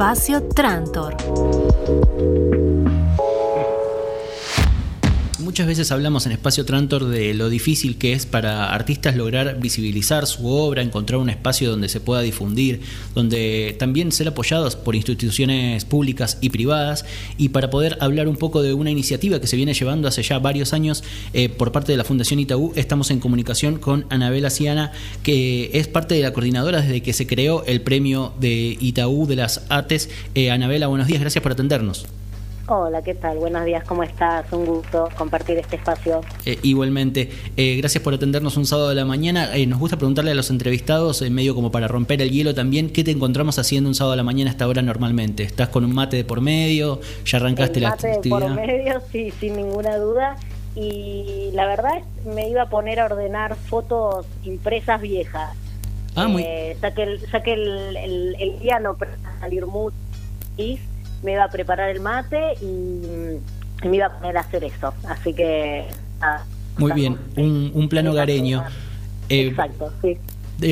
Espacio Trantor. Muchas veces hablamos en Espacio Trantor de lo difícil que es para artistas lograr visibilizar su obra, encontrar un espacio donde se pueda difundir, donde también ser apoyados por instituciones públicas y privadas, y para poder hablar un poco de una iniciativa que se viene llevando hace ya varios años eh, por parte de la Fundación Itaú, estamos en comunicación con Anabela Ciana, que es parte de la coordinadora desde que se creó el premio de Itaú de las Artes. Eh, Anabela, buenos días, gracias por atendernos. Hola, ¿qué tal? Buenos días, ¿cómo estás? Un gusto compartir este espacio. Eh, igualmente, eh, gracias por atendernos un sábado de la mañana. Eh, nos gusta preguntarle a los entrevistados, en medio como para romper el hielo también, ¿qué te encontramos haciendo un sábado de la mañana a esta hora normalmente? ¿Estás con un mate de por medio? ¿Ya arrancaste la mate actividad? de por medio, sí, sin ninguna duda. Y la verdad me iba a poner a ordenar fotos impresas viejas. Ah, muy... ya que el, ya que el, el, el día no puede salir mucho me iba a preparar el mate y, me iba a poner a hacer eso. Así que... Muy bien, un, un plano gareño. Eh, Exacto, sí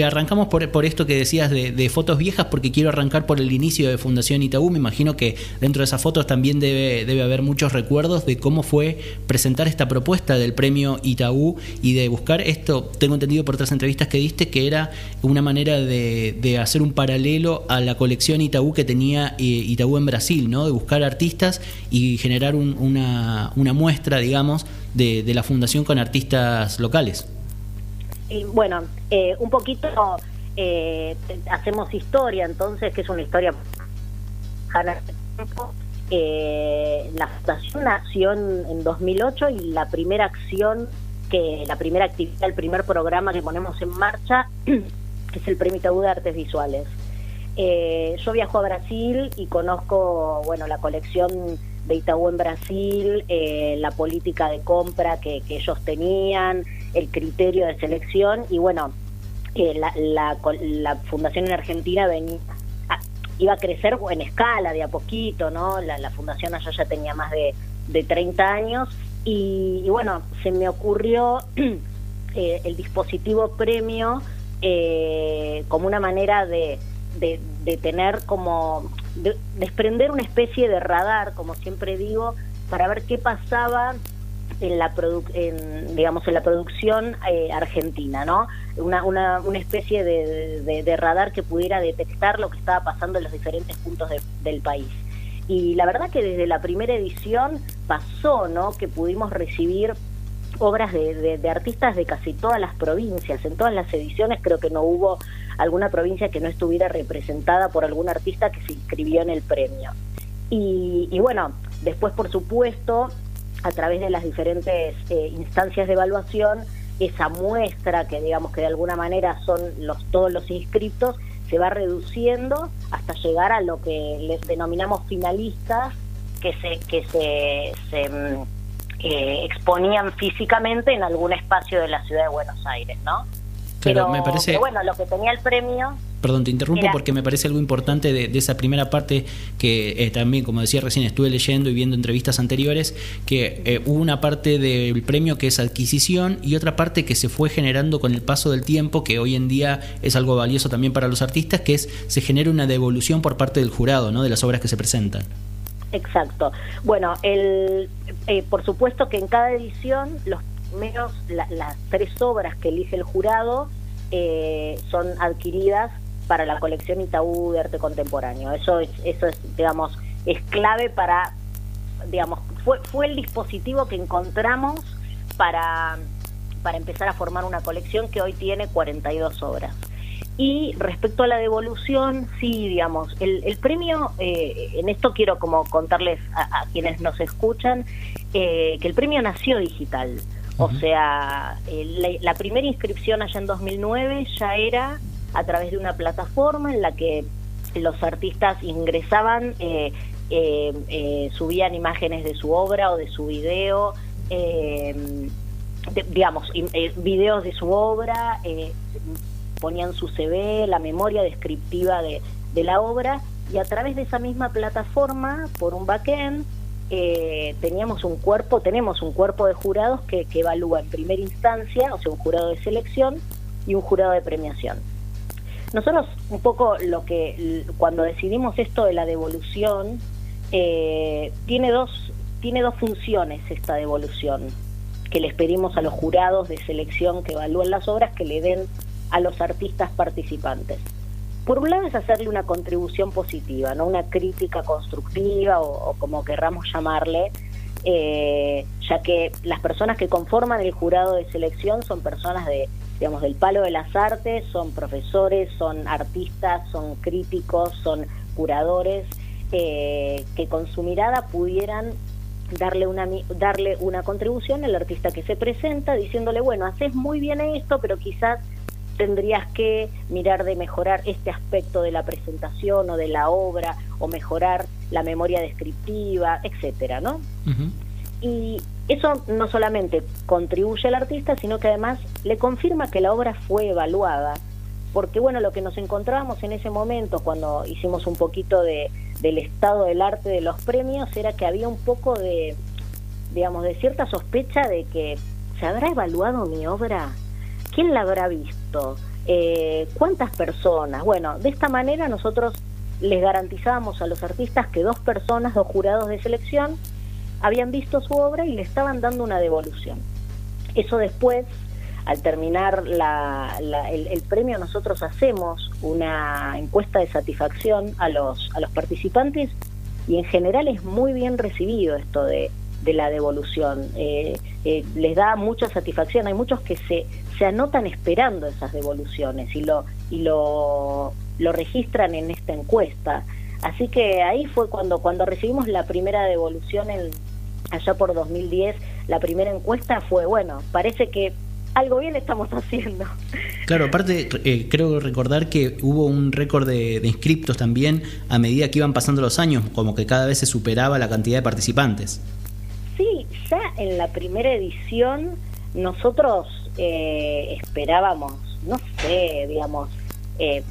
arrancamos por, por, esto que decías de, fotos viejas, porque quiero arrancar por el inicio de Fundación Itaú. Me imagino que dentro de esas fotos también debe, debe haber muchos recuerdos de cómo fue presentar esta propuesta del premio Itaú y de buscar esto. Tengo entendido por otras entrevistas que diste que era una manera de, hacer un paralelo a la colección Itaú que tenía eh, Itaú en Brasil, ¿no? de buscar artistas y generar una, una muestra, digamos, de, de la fundación con artistas locales bueno, eh, un poquito eh, hacemos historia, entonces, que es una historia... Eh, la fundación nació en, 2008 y la primera acción, que la primera actividad, el primer programa que ponemos en marcha es el Premio Itaú de Artes Visuales. Eh, yo viajo a Brasil y conozco, bueno, la colección de Itaú en Brasil, eh, la política de compra que, ellos tenían, el criterio de selección y bueno, eh, la, la, fundación en Argentina venía, iba a crecer en escala de a poquito, ¿no? La, fundación allá ya tenía más de, de 30 años y, bueno, se me ocurrió eh, el dispositivo premio como una manera de, de, de tener como desprender una especie de radar, como siempre digo, para ver qué pasaba en la en, digamos en la producción eh, argentina, ¿no? Una, una, una especie de, radar que pudiera detectar lo que estaba pasando en los diferentes puntos del país. Y la verdad que desde la primera edición pasó, ¿no? Que pudimos recibir obras de, artistas de casi todas las provincias. En todas las ediciones creo que no hubo alguna provincia que no estuviera representada por algún artista que se inscribió en el premio. Y, bueno, después por supuesto, a través de las diferentes eh, instancias de evaluación, esa muestra que digamos que de alguna manera son los todos los inscriptos se va reduciendo hasta llegar a lo que les denominamos finalistas que se que se, se mm, eh, exponían físicamente en algún espacio de la ciudad de Buenos Aires, ¿no? Pero, me parece... bueno, lo que tenía el premio... Perdón, te interrumpo porque me parece algo importante de, esa primera parte que eh, también, como decía recién, estuve leyendo y viendo entrevistas anteriores, que eh, hubo una parte del premio que es adquisición y otra parte que se fue generando con el paso del tiempo, que hoy en día es algo valioso también para los artistas, que es se genera una devolución por parte del jurado, ¿no? De las obras que se presentan. Exacto. Bueno, el, eh, por supuesto que en cada edición los menos las tres obras que elige el jurado eh, son adquiridas para la colección Itaú de arte contemporáneo. Eso es, eso es, digamos, es clave para, digamos, fue, fue el dispositivo que encontramos para, para empezar a formar una colección que hoy tiene 42 obras. Y respecto a la devolución, sí, digamos, el, el premio, eh, en esto quiero como contarles a, quienes nos escuchan, eh, que el premio nació digital. O sea, la, primera inscripción allá en 2009 ya era a través de una plataforma en la que los artistas ingresaban, eh, subían imágenes de su obra o de su video, digamos, videos de su obra, ponían su CV, la memoria descriptiva de, la obra y a través de esa misma plataforma, por un backend, eh, teníamos un cuerpo, tenemos un cuerpo de jurados que, evalúa en primera instancia, o sea, un jurado de selección y un jurado de premiación. Nosotros un poco lo que cuando decidimos esto de la devolución eh, tiene dos tiene dos funciones esta devolución que les pedimos a los jurados de selección que evalúen las obras que le den a los artistas participantes. Por un lado es hacerle una contribución positiva, no una crítica constructiva o, como querramos llamarle, eh, ya que las personas que conforman el jurado de selección son personas de, digamos, del palo de las artes, son profesores, son artistas, son críticos, son curadores, eh, que con su mirada pudieran darle una darle una contribución al artista que se presenta diciéndole bueno haces muy bien esto pero quizás tendrías que mirar de mejorar este aspecto de la presentación o de la obra o mejorar la memoria descriptiva, etcétera, ¿no? Y eso no solamente contribuye al artista, sino que además le confirma que la obra fue evaluada, porque bueno, lo que nos encontrábamos en ese momento cuando hicimos un poquito de del estado del arte de los premios era que había un poco de digamos de cierta sospecha de que se habrá evaluado mi obra ¿Quién la habrá visto? Eh, ¿Cuántas personas? Bueno, de esta manera nosotros les garantizábamos a los artistas que dos personas, dos jurados de selección, habían visto su obra y le estaban dando una devolución. Eso después, al terminar el, premio, nosotros hacemos una encuesta de satisfacción a los, a los participantes y en general es muy bien recibido esto de, la devolución. Eh, eh, les da mucha satisfacción. Hay muchos que se, se anotan esperando esas devoluciones y lo, y lo registran en esta encuesta. Así que ahí fue cuando, cuando recibimos la primera devolución en, allá por 2010, la primera encuesta fue, bueno, parece que algo bien estamos haciendo. Claro, aparte eh, creo recordar que hubo un récord de, de, inscriptos también a medida que iban pasando los años, como que cada vez se superaba la cantidad de participantes. Sí, ya en la primera edición nosotros eh, esperábamos, no sé, digamos, eh,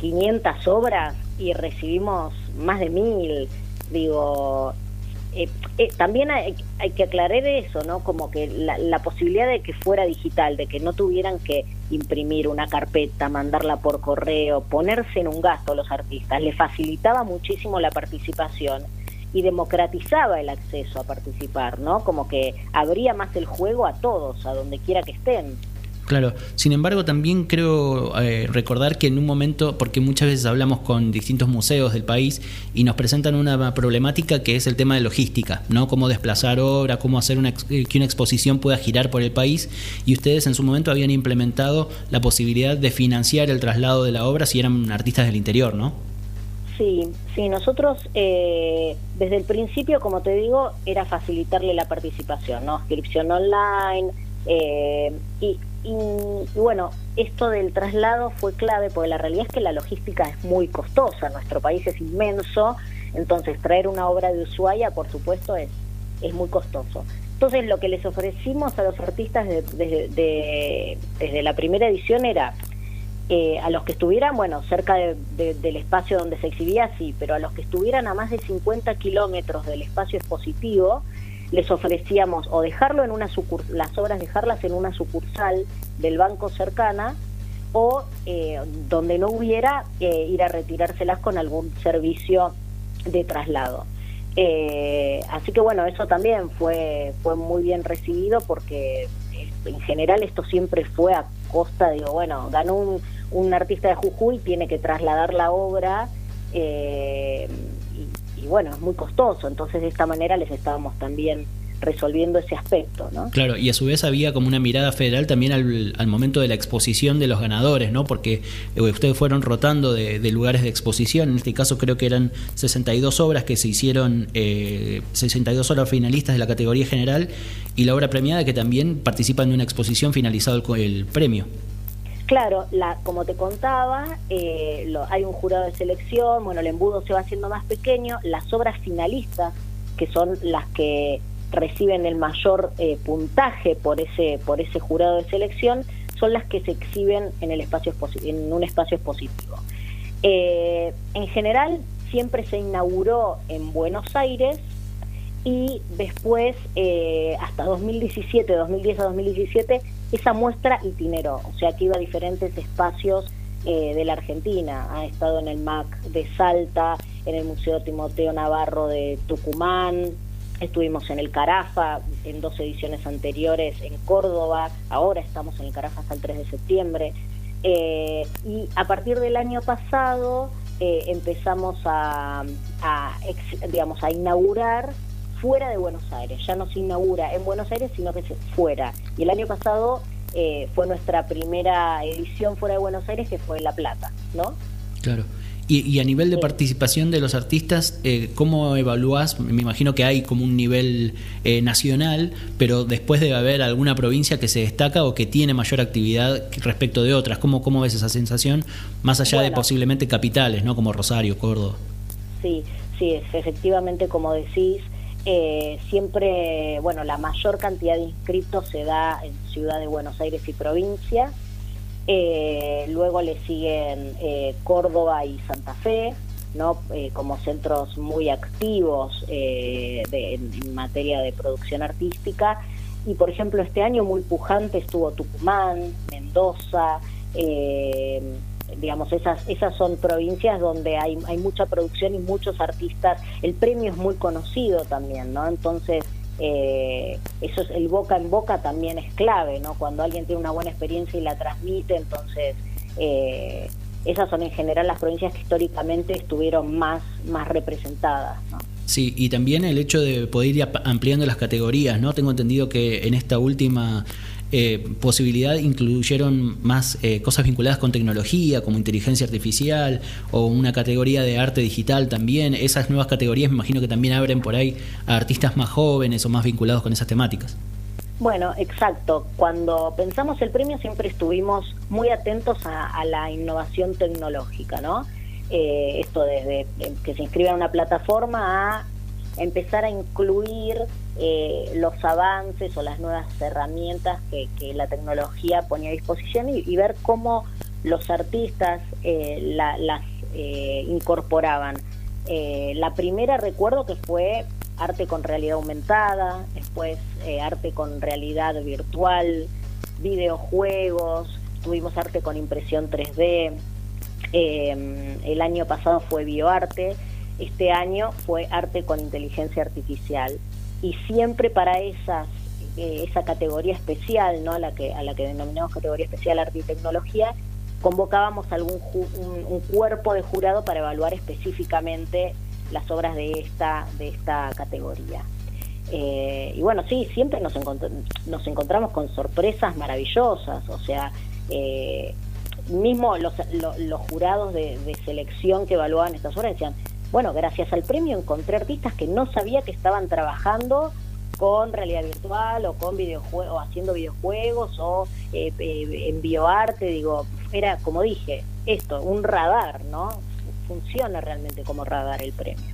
500 obras y recibimos más de mil. Digo, eh, eh, también hay, que aclarar eso, ¿no? Como que la, la, posibilidad de que fuera digital, de que no tuvieran que imprimir una carpeta, mandarla por correo, ponerse en un gasto los artistas, le facilitaba muchísimo la participación y democratizaba el acceso a participar, ¿no? Como que abría más el juego a todos, a donde quiera que estén. Claro, sin embargo también creo eh, recordar que en un momento, porque muchas veces hablamos con distintos museos del país y nos presentan una problemática que es el tema de logística, ¿no? Cómo desplazar obra, cómo hacer una, eh, que una exposición pueda girar por el país y ustedes en su momento habían implementado la posibilidad de financiar el traslado de la obra si eran artistas del interior, ¿no? Sí, sí, nosotros eh, desde el principio, como te digo, era facilitarle la participación, ¿no? Inscripción online eh, y, bueno, esto del traslado fue clave porque la realidad es que la logística es muy costosa, nuestro país es inmenso, entonces traer una obra de Ushuaia, por supuesto, es, es muy costoso. Entonces lo que les ofrecimos a los artistas desde la primera edición era eh, a los que estuvieran, bueno, cerca del espacio donde se exhibía, sí, pero a los que estuvieran a más de 50 kilómetros del espacio expositivo, les ofrecíamos o dejarlo en una sucursal, las obras dejarlas en una sucursal del banco cercana o eh, donde no hubiera, eh, ir a retirárselas con algún servicio de traslado. así que bueno, eso también fue, fue muy bien recibido porque en general esto siempre fue a costa, digo, bueno, ganó un un artista de Jujuy tiene que trasladar la obra eh, bueno, es muy costoso, entonces de esta manera les estábamos también resolviendo ese aspecto, ¿no? Claro, y a su vez había como una mirada federal también al, momento de la exposición de los ganadores, ¿no? Porque eh, ustedes fueron rotando de, lugares de exposición, en este caso creo que eran 62 obras que se hicieron, eh, 62 obras finalistas de la categoría general y la obra premiada que también participan de una exposición finalizado el, el premio. Claro, la, como te contaba, eh, hay un jurado de selección, bueno, el embudo se va haciendo más pequeño, las obras finalistas, que son las que reciben el mayor eh, puntaje por ese, por ese jurado de selección, son las que se exhiben en, el espacio en un espacio expositivo. Eh, en general, siempre se inauguró en Buenos Aires y después, hasta 2017, 2010 a 2017, esa muestra itineró, o sea que iba a diferentes espacios de la Argentina. Ha estado en el MAC de Salta, en el Museo Timoteo Navarro de Tucumán, estuvimos en el Carafa en dos ediciones anteriores en Córdoba, ahora estamos en el Carafa hasta el 3 de septiembre. y a partir del año pasado eh, empezamos a, digamos, a inaugurar fuera de Buenos Aires. Ya no se inaugura en Buenos Aires, sino que se fuera. Y el año pasado eh, fue nuestra primera edición fuera de Buenos Aires, que fue en La Plata, ¿no? Claro. Y, a nivel de participación de los artistas, eh, ¿cómo evalúas? Me imagino que hay como un nivel eh, nacional, pero después debe haber alguna provincia que se destaca o que tiene mayor actividad respecto de otras. ¿Cómo, cómo ves esa sensación? Más allá de posiblemente capitales, ¿no? Como Rosario, Córdoba. Sí, sí, efectivamente, como decís, eh, siempre, bueno, la mayor cantidad de inscritos se da en Ciudad de Buenos Aires y provincia eh, luego le siguen eh, Córdoba y Santa Fe, ¿no? Como centros muy activos en, en, materia de producción artística. Y por ejemplo, este año muy pujante estuvo Tucumán, Mendoza, digamos, esas, esas son provincias donde hay, hay mucha producción y muchos artistas. El premio es muy conocido también, ¿no? Entonces, eh, eso es el boca en boca también es clave, ¿no? Cuando alguien tiene una buena experiencia y la transmite, entonces eh, esas son en general las provincias que históricamente estuvieron más, más representadas, ¿no? Sí, y también el hecho de poder ir ampliando las categorías, ¿no? Tengo entendido que en esta última eh, posibilidad incluyeron más eh, cosas vinculadas con tecnología, como inteligencia artificial o una categoría de arte digital también. Esas nuevas categorías me imagino que también abren por ahí a artistas más jóvenes o más vinculados con esas temáticas. Bueno, exacto. Cuando pensamos el premio siempre estuvimos muy atentos a, la innovación tecnológica, ¿no? Eh, esto desde que se inscribe en una plataforma a empezar a incluir eh, los avances o las nuevas herramientas que, la tecnología pone a disposición y, ver cómo los artistas eh, las eh, incorporaban. la primera recuerdo que fue arte con realidad aumentada, después arte con realidad virtual, videojuegos, tuvimos arte con impresión 3D, el año pasado fue bioarte, este año fue arte con inteligencia artificial y siempre para esas eh, esa categoría especial, ¿no? a la que a la que denominamos categoría especial arte y tecnología, convocábamos algún un, cuerpo de jurado para evaluar específicamente las obras de esta de esta categoría. Eh, y bueno, sí, siempre nos, nos encontramos con sorpresas maravillosas, o sea, eh, mismo los, los, jurados de, de, selección que evaluaban estas obras decían, bueno, gracias al premio encontré artistas que no sabía que estaban trabajando con realidad virtual o con videojuegos, haciendo videojuegos o eh, eh, en bioarte, digo, era como dije, esto, un radar, ¿no? Funciona realmente como radar el premio.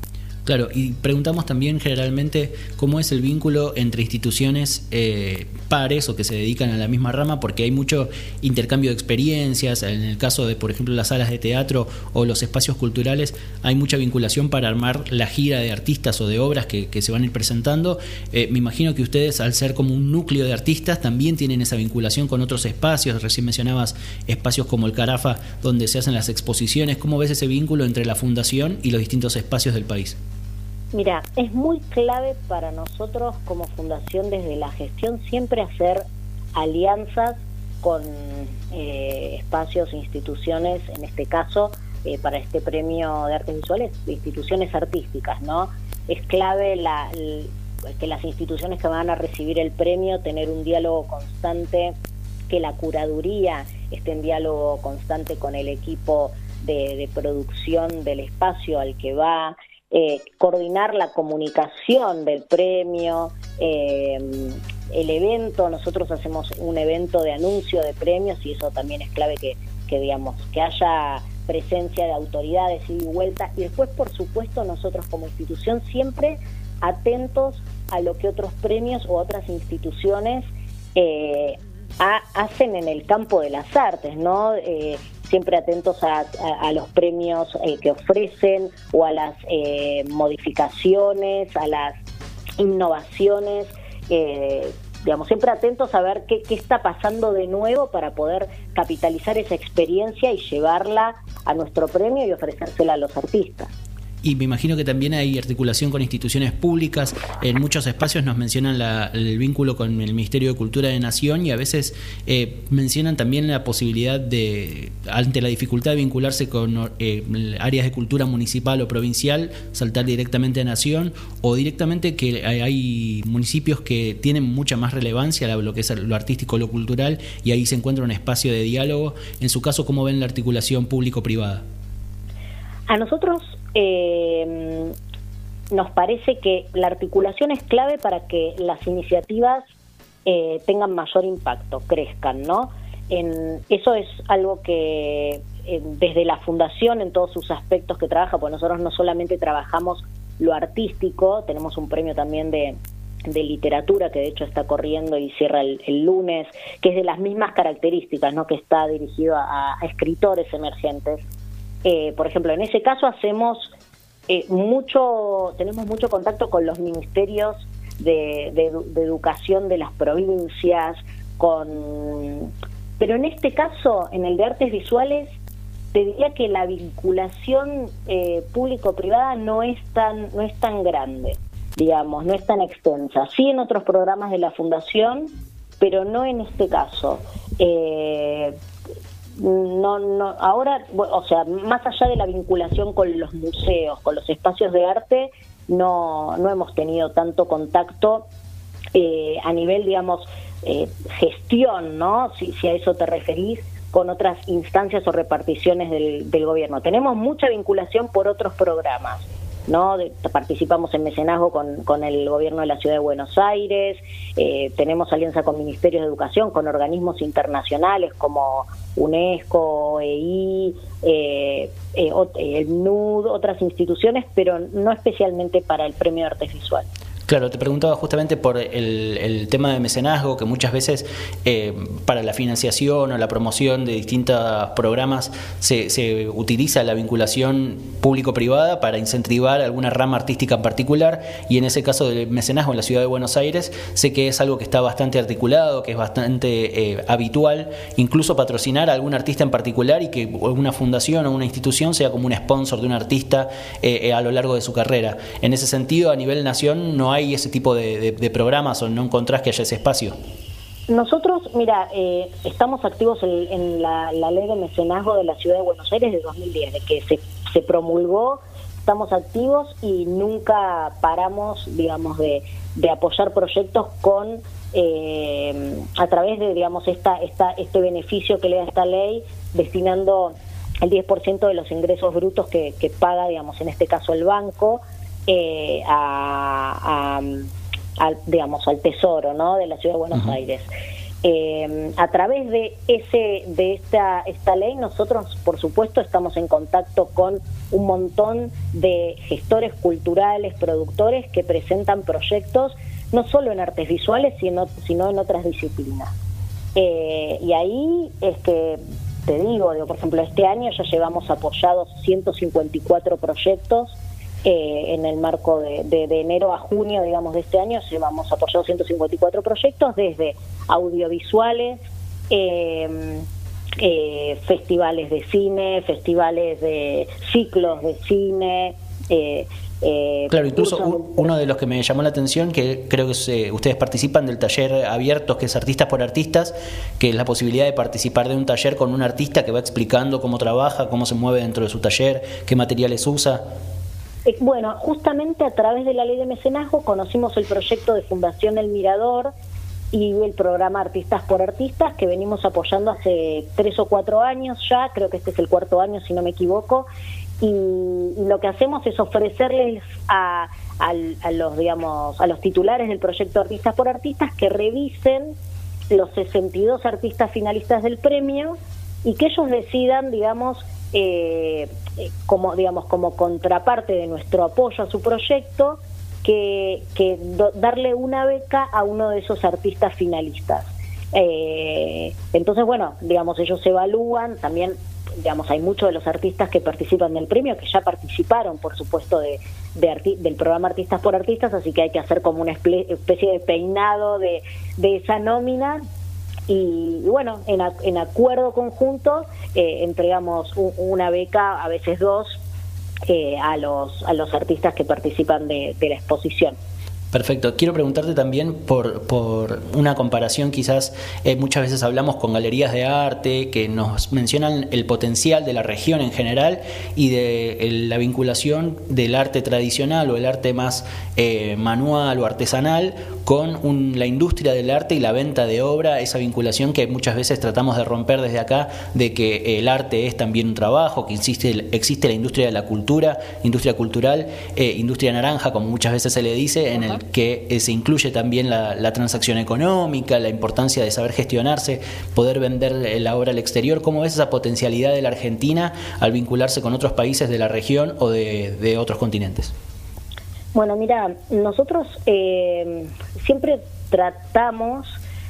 Claro, y preguntamos también generalmente cómo es el vínculo entre instituciones eh, pares o que se dedican a la misma rama, porque hay mucho intercambio de experiencias. En el caso de, por ejemplo, las salas de teatro o los espacios culturales, hay mucha vinculación para armar la gira de artistas o de obras que, se van a ir presentando. Eh, me imagino que ustedes, al ser como un núcleo de artistas, también tienen esa vinculación con otros espacios. Recién mencionabas espacios como el Carafa, donde se hacen las exposiciones. ¿Cómo ves ese vínculo entre la fundación y los distintos espacios del país? Mira, es muy clave para nosotros como fundación desde la gestión siempre hacer alianzas con eh, espacios, instituciones, en este caso, eh, para este premio de artes visuales, instituciones artísticas, ¿no? Es clave la, que las instituciones que van a recibir el premio tener un diálogo constante, que la curaduría esté en diálogo constante con el equipo de producción del espacio al que va, eh, coordinar la comunicación del premio, eh, el evento, nosotros hacemos un evento de anuncio de premios y eso también es clave que, que digamos, que haya presencia de autoridades y vuelta y después por supuesto nosotros como institución siempre atentos a lo que otros premios o otras instituciones eh, hacen en el campo de las artes, ¿no? Siempre atentos a, los premios eh, que ofrecen o a las eh, modificaciones, a las innovaciones. Eh, digamos, siempre atentos a ver qué, qué está pasando de nuevo para poder capitalizar esa experiencia y llevarla a nuestro premio y ofrecérsela a los artistas. Y me imagino que también hay articulación con instituciones públicas. En muchos espacios nos mencionan el vínculo con el Ministerio de Cultura de Nación y a veces eh, mencionan también la posibilidad de, ante la dificultad de vincularse con eh, áreas de cultura municipal o provincial, saltar directamente a Nación o directamente que hay, municipios que tienen mucha más relevancia lo que es lo artístico, lo cultural y ahí se encuentra un espacio de diálogo. En su caso, ¿cómo ven la articulación público-privada? A nosotros eh, nos parece que la articulación es clave para que las iniciativas eh, tengan mayor impacto, crezcan, ¿no? En, eso es algo que desde la fundación en todos sus aspectos que trabaja, pues nosotros no solamente trabajamos lo artístico, tenemos un premio también de, literatura que de hecho está corriendo y cierra el, lunes, que es de las mismas características, ¿no? que está dirigido a escritores emergentes eh, por ejemplo, en ese caso hacemos eh, mucho, tenemos mucho contacto con los ministerios de, educación de las provincias, con, pero en este caso, en el de artes visuales, te diría que la vinculación eh, público-privada no es tan, no es tan grande, digamos, no es tan extensa. Sí en otros programas de la fundación, pero no en este caso. Eh, no, no, ahora, o sea, más allá de la vinculación con los museos, con los espacios de arte, no, no hemos tenido tanto contacto eh, a nivel, digamos, eh, gestión, ¿no? Si, si a eso te referís, con otras instancias o reparticiones del, del gobierno. Tenemos mucha vinculación por otros programas. ¿No? participamos en mecenazgo con, con, el gobierno de la ciudad de Buenos Aires, eh, tenemos alianza con ministerios de educación, con organismos internacionales como UNESCO, EI, eh, eh, el NUD, otras instituciones, pero no especialmente para el premio de artes visual. Claro, te preguntaba justamente por el, tema de mecenazgo, que muchas veces eh, para la financiación o la promoción de distintos programas se, utiliza la vinculación público-privada para incentivar alguna rama artística en particular, y en ese caso del mecenazgo en la ciudad de Buenos Aires, sé que es algo que está bastante articulado, que es bastante eh, habitual, incluso patrocinar a algún artista en particular y que alguna fundación o una institución sea como un sponsor de un artista eh, a lo largo de su carrera. En ese sentido, a nivel nación no hay ese tipo de, programas o no encontrás que haya ese espacio? Nosotros, mira, eh, estamos activos en, la, ley de mecenazgo de la Ciudad de Buenos Aires de 2010, de que se, se promulgó, estamos activos y nunca paramos, digamos, de, de apoyar proyectos con eh, a través de, digamos, esta, esta, este beneficio que le da esta ley, destinando el 10% de los ingresos brutos que, que paga, digamos, en este caso el banco, eh, a, digamos, al tesoro ¿no? de la ciudad de Buenos Aires. Eh, a través de ese de esta esta ley nosotros por supuesto estamos en contacto con un montón de gestores culturales productores que presentan proyectos no solo en artes visuales sino sino en otras disciplinas eh, y ahí es que te digo, digo por ejemplo este año ya llevamos apoyados 154 proyectos eh, en el marco de, de, enero a junio, digamos, de este año, llevamos apoyado 154 proyectos, desde audiovisuales, em, eh, festivales de cine, festivales de ciclos de cine. Eh, claro, incluso uno de los que me llamó la atención, que creo que ustedes participan del taller abiertos, que es Artistas por Artistas, que es la posibilidad de participar de un taller con un artista que va explicando cómo trabaja, cómo se mueve dentro de su taller, qué materiales usa. Eh, bueno, justamente a través de la ley de mecenazgo conocimos el proyecto de Fundación El Mirador y el programa Artistas por Artistas que venimos apoyando hace tres o cuatro años ya, creo que este es el cuarto año si no me equivoco, y, lo que hacemos es ofrecerles a, los digamos a los titulares del proyecto Artistas por Artistas que revisen los 62 artistas finalistas del premio y que ellos decidan digamos eh, como digamos como contraparte de nuestro apoyo a su proyecto que, que darle una beca a uno de esos artistas finalistas. Eh, entonces, bueno, digamos, ellos evalúan, también digamos, hay muchos de los artistas que participan del premio que ya participaron, por supuesto, de, del programa Artistas por Artistas, así que hay que hacer como una especie de peinado de esa nómina y, bueno, en, en, acuerdo conjunto eh, entregamos una beca, a veces dos, eh, a, los, a los artistas que participan de la exposición. Perfecto. Quiero preguntarte también por, por una comparación, quizás eh, muchas veces hablamos con galerías de arte que nos mencionan el potencial de la región en general y de la vinculación del arte tradicional o el arte más eh, manual o artesanal con la industria del arte y la venta de obra, esa vinculación que muchas veces tratamos de romper desde acá, de que el arte es también un trabajo, que existe, existe la industria de la cultura, industria cultural, eh, industria naranja, como muchas veces se le dice, en el que eh, se incluye también la, transacción económica, la importancia de saber gestionarse, poder vender la obra al exterior. ¿Cómo ves esa potencialidad de la Argentina al vincularse con otros países de la región o de otros continentes? Bueno, mira, nosotros eh, siempre tratamos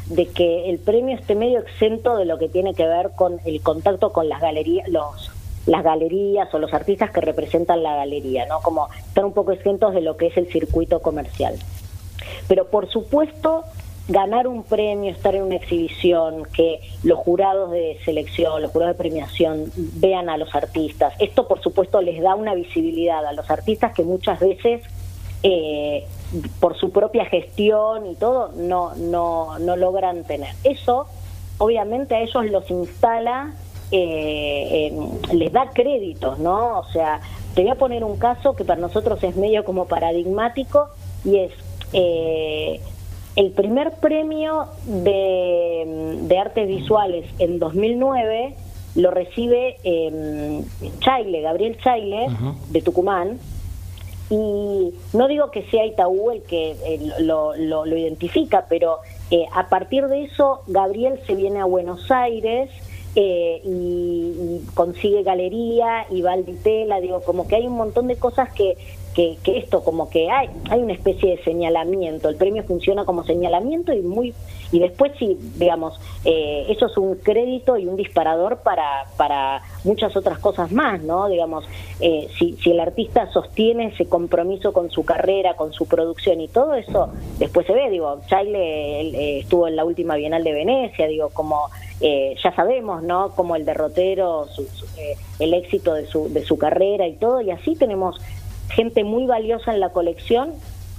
de que el premio esté medio exento de lo que tiene que ver con el contacto con las galerías, los las galerías o los artistas que representan la galería, ¿no? Como están un poco exentos de lo que es el circuito comercial. Pero por supuesto, ganar un premio, estar en una exhibición, que los jurados de selección, los jurados de premiación vean a los artistas, esto por supuesto les da una visibilidad a los artistas que muchas veces eh, por su propia gestión y todo, no, no, no logran tener. Eso, obviamente, a ellos los instala, eh, les da créditos, ¿no? O sea, te voy a poner un caso que para nosotros es medio como paradigmático y es eh, el primer premio de, de, artes visuales en 2009 lo recibe eh, Chaile, Gabriel Chaile, de Tucumán, y no digo que sea Itaú el que lo, lo, identifica, pero eh, a partir de eso Gabriel se viene a Buenos Aires eh, y, consigue galería y va al Vitela, digo, como que hay un montón de cosas que, que, esto, como que hay, hay una especie de señalamiento, el premio funciona como señalamiento y muy y después sí, digamos, eh, eso es un crédito y un disparador para, para muchas otras cosas más, ¿no? Digamos, eh, si, si el artista sostiene ese compromiso con su carrera, con su producción y todo eso, después se ve, digo, Chaile estuvo en la última Bienal de Venecia, digo, como eh, ya sabemos, ¿no? Como el derrotero, eh, el éxito de su, de su carrera y todo, y así tenemos gente muy valiosa en la colección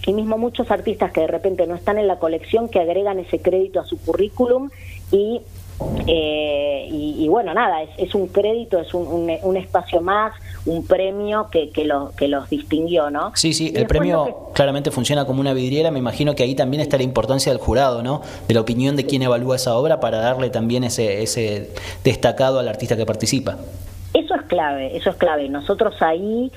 y mismo muchos artistas que de repente no están en la colección que agregan ese crédito a su currículum y eh, y, bueno, nada, es, un crédito, es un, espacio más, un premio que, que, lo, que los distinguió, ¿no? Sí, sí, el premio claramente funciona como una vidriera, me imagino que ahí también está la importancia del jurado, ¿no? De la opinión de quien evalúa esa obra para darle también ese, ese destacado al artista que participa. Eso es clave, eso es clave. Nosotros ahí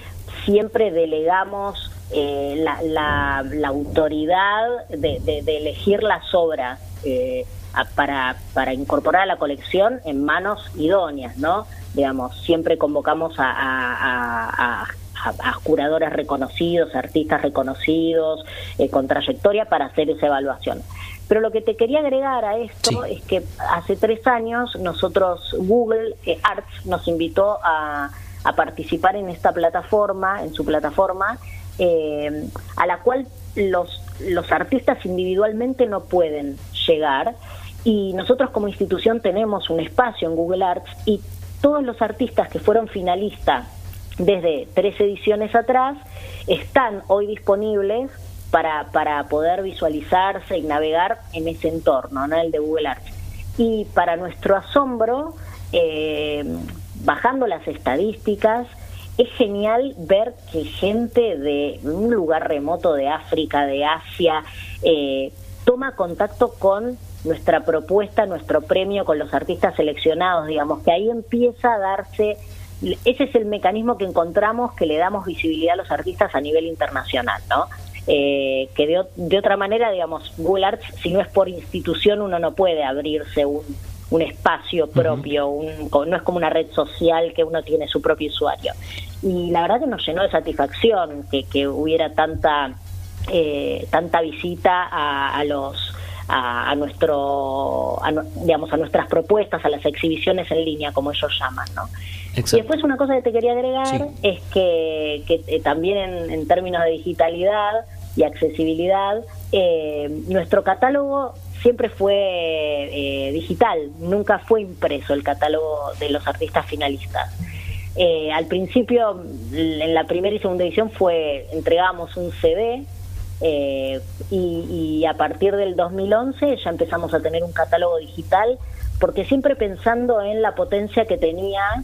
siempre delegamos eh, la, la, autoridad de, de, elegir las obras. Eh, para, para incorporar a la colección en manos idóneas, ¿no? Digamos, siempre convocamos a, a, a, curadores reconocidos, artistas reconocidos, eh, con trayectoria para hacer esa evaluación. Pero lo que te quería agregar a esto es que hace tres años nosotros, Google eh, Arts, nos invitó a, a, participar en esta plataforma, en su plataforma, eh, a la cual los, los artistas individualmente no pueden llegar y nosotros como institución tenemos un espacio en Google Arts y todos los artistas que fueron finalistas desde tres ediciones atrás están hoy disponibles para, para poder visualizarse y navegar en ese entorno, ¿no? el de Google Arts. Y para nuestro asombro, eh, bajando las estadísticas, es genial ver que gente de un lugar remoto de África, de Asia, eh, toma contacto con nuestra propuesta, nuestro premio con los artistas seleccionados, digamos, que ahí empieza a darse, ese es el mecanismo que encontramos que le damos visibilidad a los artistas a nivel internacional, ¿no? Eh, que de, de, otra manera, digamos, Google Arts, si no es por institución, uno no puede abrirse un, un espacio propio, un, no es como una red social que uno tiene su propio usuario. Y la verdad que nos llenó de satisfacción que, que hubiera tanta, eh, tanta visita a, a los a, nuestro, digamos, a nuestras propuestas, a las exhibiciones en línea, como ellos llaman, ¿no? Y después una cosa que te quería agregar es que, eh, también en, términos de digitalidad y accesibilidad, eh, nuestro catálogo siempre fue eh, digital, nunca fue impreso el catálogo de los artistas finalistas. al principio, en la primera y segunda edición, fue entregamos un CD y, y, a partir del 2011 ya empezamos a tener un catálogo digital, porque siempre pensando en la potencia que tenía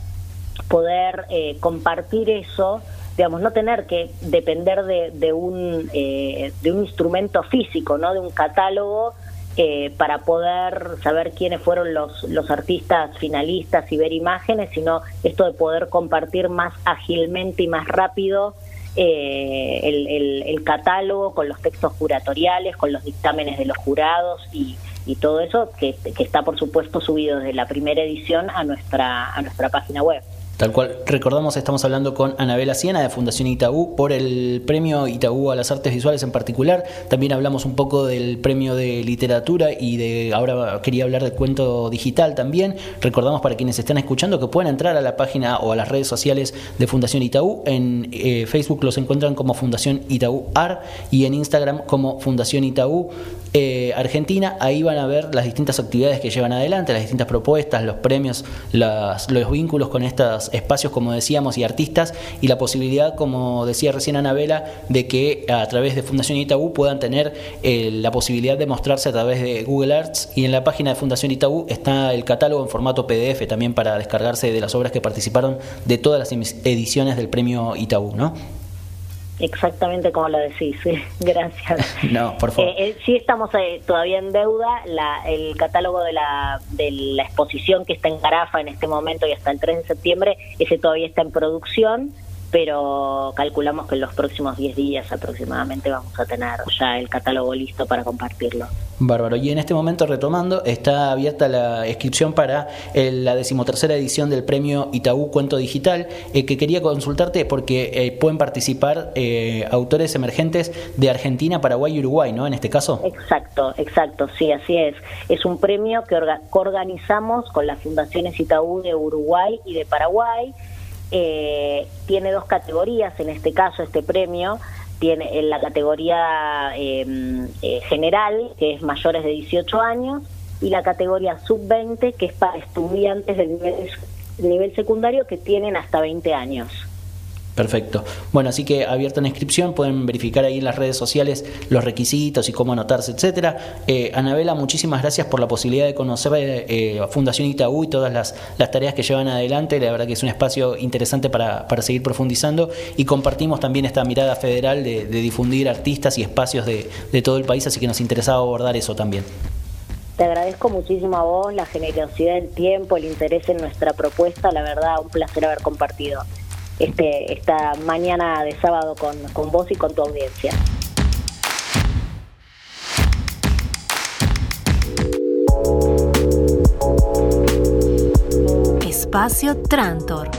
poder eh, compartir eso, digamos, no tener que depender de, de un, eh, de un instrumento físico, ¿no? de un catálogo eh, para poder saber quiénes fueron los, los artistas finalistas y ver imágenes, sino esto de poder compartir más ágilmente y más rápido el, el, catálogo con los textos curatoriales, con los dictámenes de los jurados y, y todo eso que, que está por supuesto subido desde la primera edición a nuestra, a nuestra página web. Tal cual, recordamos, estamos hablando con Anabela Siena de Fundación Itaú por el premio Itaú a las artes visuales en particular. También hablamos un poco del premio de literatura y de ahora quería hablar de cuento digital también. Recordamos para quienes están escuchando que pueden entrar a la página o a las redes sociales de Fundación Itaú. En eh, Facebook los encuentran como Fundación Itaú AR y en Instagram como Fundación Itaú eh, Argentina. Ahí van a ver las distintas actividades que llevan adelante, las distintas propuestas, los premios, los vínculos con estas espacios, como decíamos, y artistas, y la posibilidad, como decía recién Anabela, de que a través de Fundación Itaú puedan tener eh, la posibilidad de mostrarse a través de Google Arts, y en la página de Fundación Itaú está el catálogo en formato PDF también para descargarse de las obras que participaron de todas las ediciones del premio Itaú, ¿no? Exactamente como lo decís, gracias. No, por favor. Eh, eh, sí estamos eh, todavía en deuda, la, el catálogo de la, de la exposición que está en Carafa en este momento y hasta el 3 de septiembre, ese todavía está en producción pero calculamos que en los próximos 10 días aproximadamente vamos a tener ya el catálogo listo para compartirlo. Bárbaro. Y en este momento, retomando, está abierta la inscripción para la decimotercera edición del premio Itaú Cuento Digital, eh, que quería consultarte porque eh, pueden participar eh, autores emergentes de Argentina, Paraguay y Uruguay, ¿no? En este caso. Exacto, exacto, sí, así es. Es un premio que organizamos con las fundaciones Itaú de Uruguay y de Paraguay eh, tiene dos categorías, en este caso este premio tiene en la categoría em, eh, general, que es mayores de 18 años, y la categoría sub-20, que es para estudiantes del nivel, nivel secundario que tienen hasta 20 años. Perfecto. Bueno, así que abierta la inscripción, pueden verificar ahí en las redes sociales los requisitos y cómo anotarse, etcétera. Eh, Anabela, muchísimas gracias por la posibilidad de conocer eh, Fundación Itaú y todas las, tareas que llevan adelante. La verdad que es un espacio interesante para, seguir profundizando y compartimos también esta mirada federal de, difundir artistas y espacios de, de todo el país, así que nos interesaba abordar eso también. Te agradezco muchísimo a vos la generosidad del tiempo, el interés en nuestra propuesta. La verdad, un placer haber compartido este, esta mañana de sábado con, con vos y con tu audiencia. Espacio Trantor.